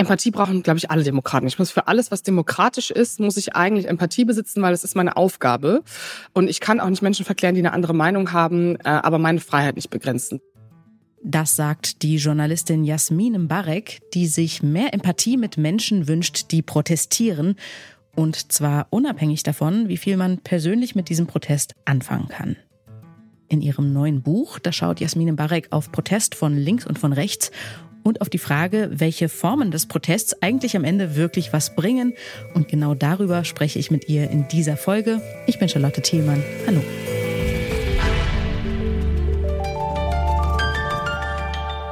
Empathie brauchen, glaube ich, alle Demokraten. Ich muss für alles, was demokratisch ist, muss ich eigentlich Empathie besitzen, weil das ist meine Aufgabe. Und ich kann auch nicht Menschen verklären, die eine andere Meinung haben, äh, aber meine Freiheit nicht begrenzen. Das sagt die Journalistin Jasmin Mbarek, die sich mehr Empathie mit Menschen wünscht, die protestieren. Und zwar unabhängig davon, wie viel man persönlich mit diesem Protest anfangen kann. In ihrem neuen Buch, da schaut Jasmin Mbarek auf Protest von links und von rechts und auf die Frage, welche Formen des Protests eigentlich am Ende wirklich was bringen. Und genau darüber spreche ich mit ihr in dieser Folge. Ich bin Charlotte Thielmann. Hallo.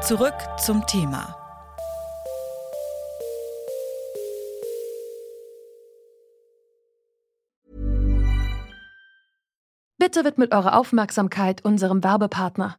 Zurück zum Thema. Bitte widmet eure Aufmerksamkeit unserem Werbepartner.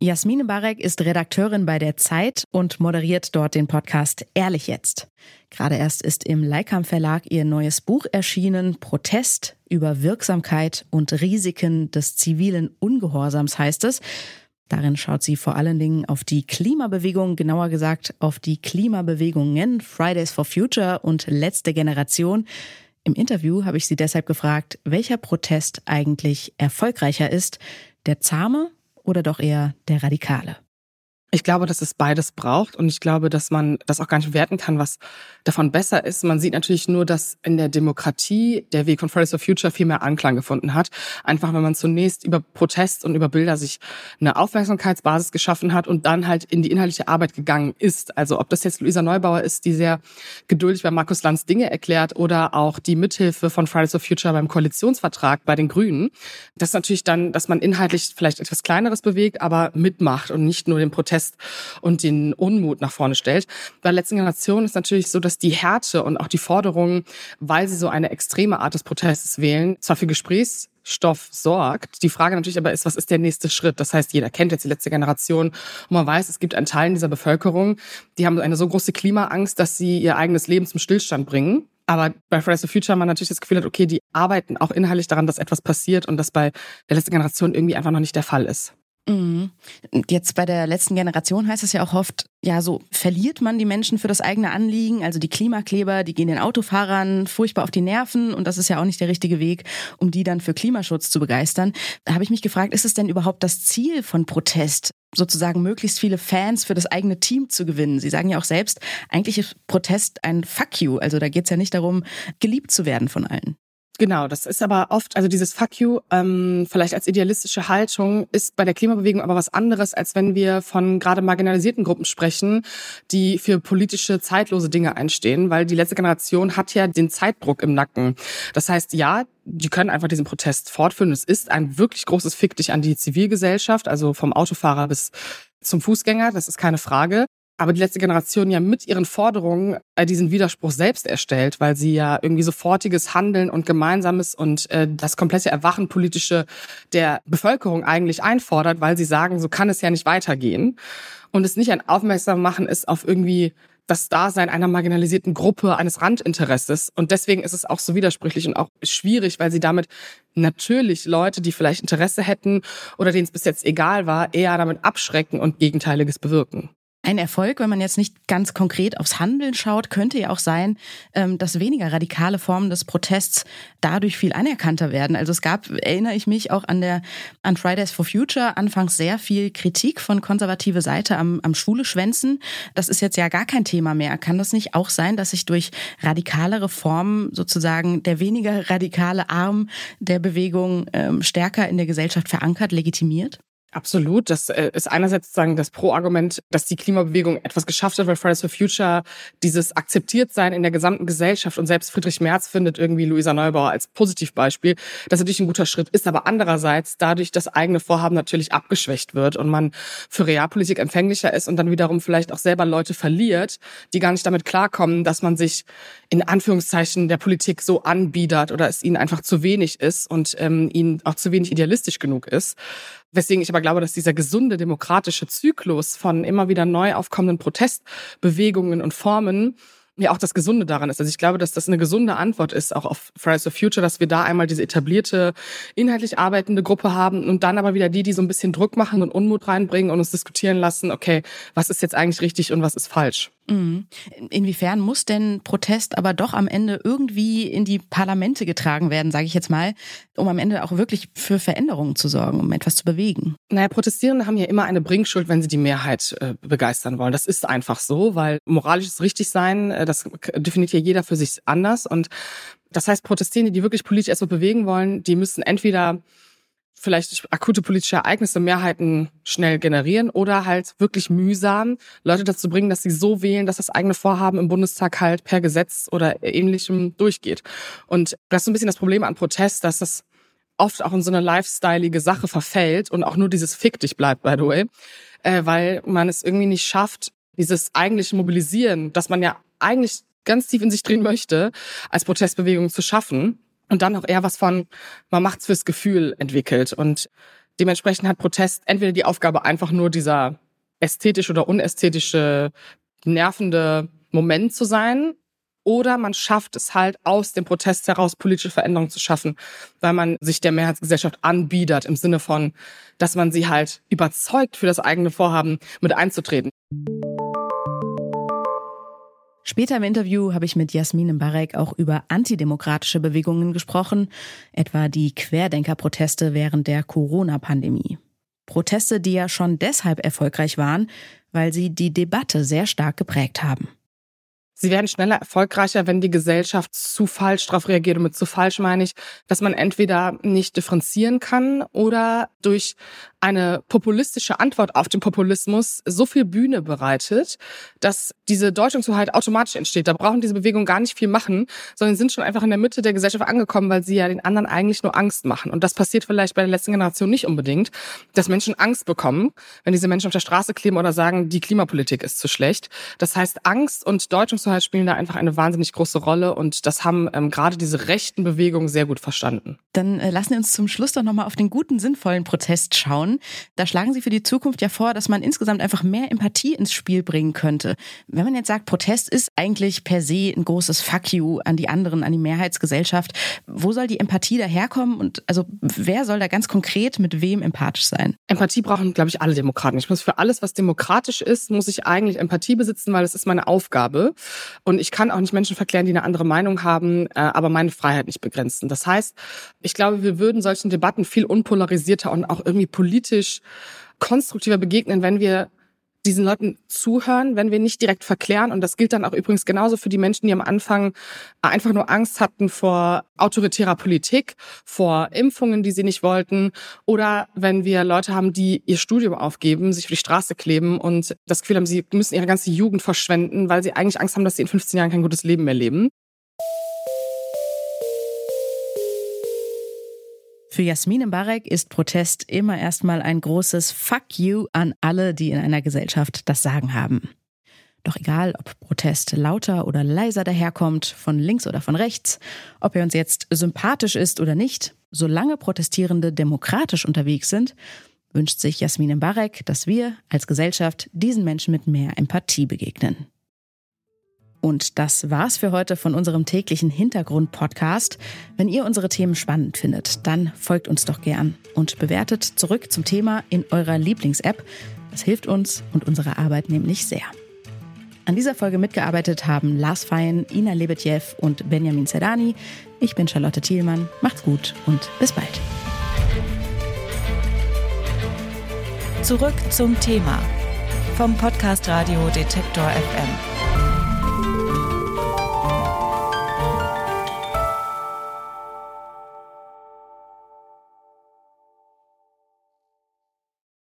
Jasmine Barek ist Redakteurin bei der Zeit und moderiert dort den Podcast Ehrlich jetzt. Gerade erst ist im Leikam Verlag ihr neues Buch erschienen, Protest über Wirksamkeit und Risiken des zivilen Ungehorsams heißt es. Darin schaut sie vor allen Dingen auf die Klimabewegung, genauer gesagt auf die Klimabewegungen Fridays for Future und letzte Generation. Im Interview habe ich sie deshalb gefragt, welcher Protest eigentlich erfolgreicher ist, der zahme oder doch eher der radikale? Ich glaube, dass es beides braucht und ich glaube, dass man das auch gar nicht bewerten kann, was davon besser ist. Man sieht natürlich nur, dass in der Demokratie der Weg von Fridays for Future viel mehr Anklang gefunden hat. Einfach, wenn man zunächst über Protest und über Bilder sich eine Aufmerksamkeitsbasis geschaffen hat und dann halt in die inhaltliche Arbeit gegangen ist. Also ob das jetzt Luisa Neubauer ist, die sehr geduldig bei Markus Lanz Dinge erklärt oder auch die Mithilfe von Fridays for Future beim Koalitionsvertrag bei den Grünen. Das ist natürlich dann, dass man inhaltlich vielleicht etwas Kleineres bewegt, aber mitmacht und nicht nur den Protest lässt und den Unmut nach vorne stellt. Bei der letzten Generation ist natürlich so, dass die Härte und auch die Forderungen, weil sie so eine extreme Art des Protestes wählen, zwar für Gesprächs Stoff sorgt. Die Frage natürlich aber ist, was ist der nächste Schritt? Das heißt, jeder kennt jetzt die letzte Generation und man weiß, es gibt einen Teil dieser Bevölkerung, die haben eine so große Klimaangst, dass sie ihr eigenes Leben zum Stillstand bringen. Aber bei Fridays for Future man natürlich das Gefühl hat, okay, die arbeiten auch inhaltlich daran, dass etwas passiert und das bei der letzten Generation irgendwie einfach noch nicht der Fall ist. Mhm. Jetzt bei der letzten Generation heißt es ja auch oft, ja, so verliert man die Menschen für das eigene Anliegen. Also die Klimakleber, die gehen den Autofahrern furchtbar auf die Nerven und das ist ja auch nicht der richtige Weg, um die dann für Klimaschutz zu begeistern. Da habe ich mich gefragt, ist es denn überhaupt das Ziel von Protest, sozusagen möglichst viele Fans für das eigene Team zu gewinnen? Sie sagen ja auch selbst, eigentlich ist Protest ein Fuck you. Also da geht es ja nicht darum, geliebt zu werden von allen. Genau, das ist aber oft, also dieses Fuck you, ähm, vielleicht als idealistische Haltung, ist bei der Klimabewegung aber was anderes, als wenn wir von gerade marginalisierten Gruppen sprechen, die für politische, zeitlose Dinge einstehen, weil die letzte Generation hat ja den Zeitdruck im Nacken. Das heißt, ja, die können einfach diesen Protest fortführen. Es ist ein wirklich großes Fick dich an die Zivilgesellschaft, also vom Autofahrer bis zum Fußgänger, das ist keine Frage aber die letzte Generation ja mit ihren Forderungen äh, diesen Widerspruch selbst erstellt, weil sie ja irgendwie sofortiges Handeln und Gemeinsames und äh, das komplette Erwachen politische der Bevölkerung eigentlich einfordert, weil sie sagen, so kann es ja nicht weitergehen. Und es nicht ein Aufmerksam machen ist auf irgendwie das Dasein einer marginalisierten Gruppe, eines Randinteresses. Und deswegen ist es auch so widersprüchlich und auch schwierig, weil sie damit natürlich Leute, die vielleicht Interesse hätten oder denen es bis jetzt egal war, eher damit abschrecken und Gegenteiliges bewirken. Ein Erfolg, wenn man jetzt nicht ganz konkret aufs Handeln schaut, könnte ja auch sein, ähm, dass weniger radikale Formen des Protests dadurch viel anerkannter werden. Also es gab, erinnere ich mich auch an der an Fridays for Future anfangs sehr viel Kritik von konservative Seite am, am Schwule Schwänzen. Das ist jetzt ja gar kein Thema mehr. Kann das nicht auch sein, dass sich durch radikalere Formen sozusagen der weniger radikale Arm der Bewegung ähm, stärker in der Gesellschaft verankert, legitimiert? Absolut. Das äh, ist einerseits sozusagen das Pro-Argument, dass die Klimabewegung etwas geschafft hat, weil Fridays for Future dieses Akzeptiertsein in der gesamten Gesellschaft und selbst Friedrich Merz findet irgendwie Luisa Neubauer als Positivbeispiel. Das natürlich ein guter Schritt ist, aber andererseits dadurch das eigene Vorhaben natürlich abgeschwächt wird und man für Realpolitik empfänglicher ist und dann wiederum vielleicht auch selber Leute verliert, die gar nicht damit klarkommen, dass man sich in Anführungszeichen der Politik so anbiedert oder es ihnen einfach zu wenig ist und ähm, ihnen auch zu wenig idealistisch genug ist. Weswegen ich aber glaube, dass dieser gesunde demokratische Zyklus von immer wieder neu aufkommenden Protestbewegungen und Formen ja auch das Gesunde daran ist. Also ich glaube, dass das eine gesunde Antwort ist, auch auf Fridays for Future, dass wir da einmal diese etablierte, inhaltlich arbeitende Gruppe haben und dann aber wieder die, die so ein bisschen Druck machen und Unmut reinbringen und uns diskutieren lassen, okay, was ist jetzt eigentlich richtig und was ist falsch. Mhm. Inwiefern muss denn Protest aber doch am Ende irgendwie in die Parlamente getragen werden, sage ich jetzt mal, um am Ende auch wirklich für Veränderungen zu sorgen, um etwas zu bewegen? Naja, Protestierende haben ja immer eine Bringschuld, wenn sie die Mehrheit äh, begeistern wollen. Das ist einfach so, weil moralisches Richtigsein, äh, das definiert ja jeder für sich anders. Und das heißt, Protestierende, die wirklich politisch etwas bewegen wollen, die müssen entweder vielleicht akute politische Ereignisse Mehrheiten schnell generieren oder halt wirklich mühsam Leute dazu bringen, dass sie so wählen, dass das eigene Vorhaben im Bundestag halt per Gesetz oder ähnlichem durchgeht. Und das ist so ein bisschen das Problem an Protest, dass das oft auch in so eine lifestyleige Sache verfällt und auch nur dieses Fick dich bleibt, by the way, äh, weil man es irgendwie nicht schafft, dieses eigentliche Mobilisieren, das man ja eigentlich ganz tief in sich drehen möchte, als Protestbewegung zu schaffen und dann auch eher was von, man macht's fürs Gefühl entwickelt. Und dementsprechend hat Protest entweder die Aufgabe, einfach nur dieser ästhetische oder unästhetische, nervende Moment zu sein, oder man schafft es halt aus dem Protest heraus politische Veränderungen zu schaffen, weil man sich der Mehrheitsgesellschaft anbietet im Sinne von, dass man sie halt überzeugt, für das eigene Vorhaben mit einzutreten. Später im Interview habe ich mit Jasmin Mbarek auch über antidemokratische Bewegungen gesprochen, etwa die Querdenkerproteste während der Corona-Pandemie. Proteste, die ja schon deshalb erfolgreich waren, weil sie die Debatte sehr stark geprägt haben. Sie werden schneller erfolgreicher, wenn die Gesellschaft zu falsch darauf reagiert. Und mit zu falsch meine ich, dass man entweder nicht differenzieren kann oder durch eine populistische Antwort auf den Populismus so viel Bühne bereitet, dass diese Deutungshoheit automatisch entsteht. Da brauchen diese Bewegungen gar nicht viel machen, sondern sind schon einfach in der Mitte der Gesellschaft angekommen, weil sie ja den anderen eigentlich nur Angst machen. Und das passiert vielleicht bei der letzten Generation nicht unbedingt, dass Menschen Angst bekommen, wenn diese Menschen auf der Straße kleben oder sagen, die Klimapolitik ist zu schlecht. Das heißt, Angst und Deutungshoheit spielen da einfach eine wahnsinnig große Rolle und das haben ähm, gerade diese rechten Bewegungen sehr gut verstanden. Dann äh, lassen wir uns zum Schluss doch nochmal auf den guten, sinnvollen Protest schauen. Da schlagen Sie für die Zukunft ja vor, dass man insgesamt einfach mehr Empathie ins Spiel bringen könnte. Wenn man jetzt sagt, Protest ist eigentlich per se ein großes Fuck you an die anderen, an die Mehrheitsgesellschaft, wo soll die Empathie daherkommen und also wer soll da ganz konkret mit wem empathisch sein? Empathie brauchen, glaube ich, alle Demokraten. Ich muss für alles, was demokratisch ist, muss ich eigentlich Empathie besitzen, weil das ist meine Aufgabe. Und ich kann auch nicht Menschen verklären, die eine andere Meinung haben, äh, aber meine Freiheit nicht begrenzen. Das heißt, ich glaube, wir würden solchen Debatten viel unpolarisierter und auch irgendwie politisch politisch konstruktiver begegnen, wenn wir diesen Leuten zuhören, wenn wir nicht direkt verklären. Und das gilt dann auch übrigens genauso für die Menschen, die am Anfang einfach nur Angst hatten vor autoritärer Politik, vor Impfungen, die sie nicht wollten. Oder wenn wir Leute haben, die ihr Studium aufgeben, sich auf die Straße kleben und das Gefühl haben, sie müssen ihre ganze Jugend verschwenden, weil sie eigentlich Angst haben, dass sie in 15 Jahren kein gutes Leben mehr leben. Für Jasmin Mbarek ist Protest immer erstmal ein großes Fuck you an alle, die in einer Gesellschaft das Sagen haben. Doch egal, ob Protest lauter oder leiser daherkommt, von links oder von rechts, ob er uns jetzt sympathisch ist oder nicht, solange Protestierende demokratisch unterwegs sind, wünscht sich Jasmin Mbarek, dass wir als Gesellschaft diesen Menschen mit mehr Empathie begegnen. Und das war's für heute von unserem täglichen Hintergrund-Podcast. Wenn ihr unsere Themen spannend findet, dann folgt uns doch gern und bewertet zurück zum Thema in eurer Lieblings-App. Das hilft uns und unserer Arbeit nämlich sehr. An dieser Folge mitgearbeitet haben Lars Fein, Ina Lebetjew und Benjamin Zerdani. Ich bin Charlotte Thielmann. Macht's gut und bis bald. Zurück zum Thema vom Podcast Radio Detektor FM.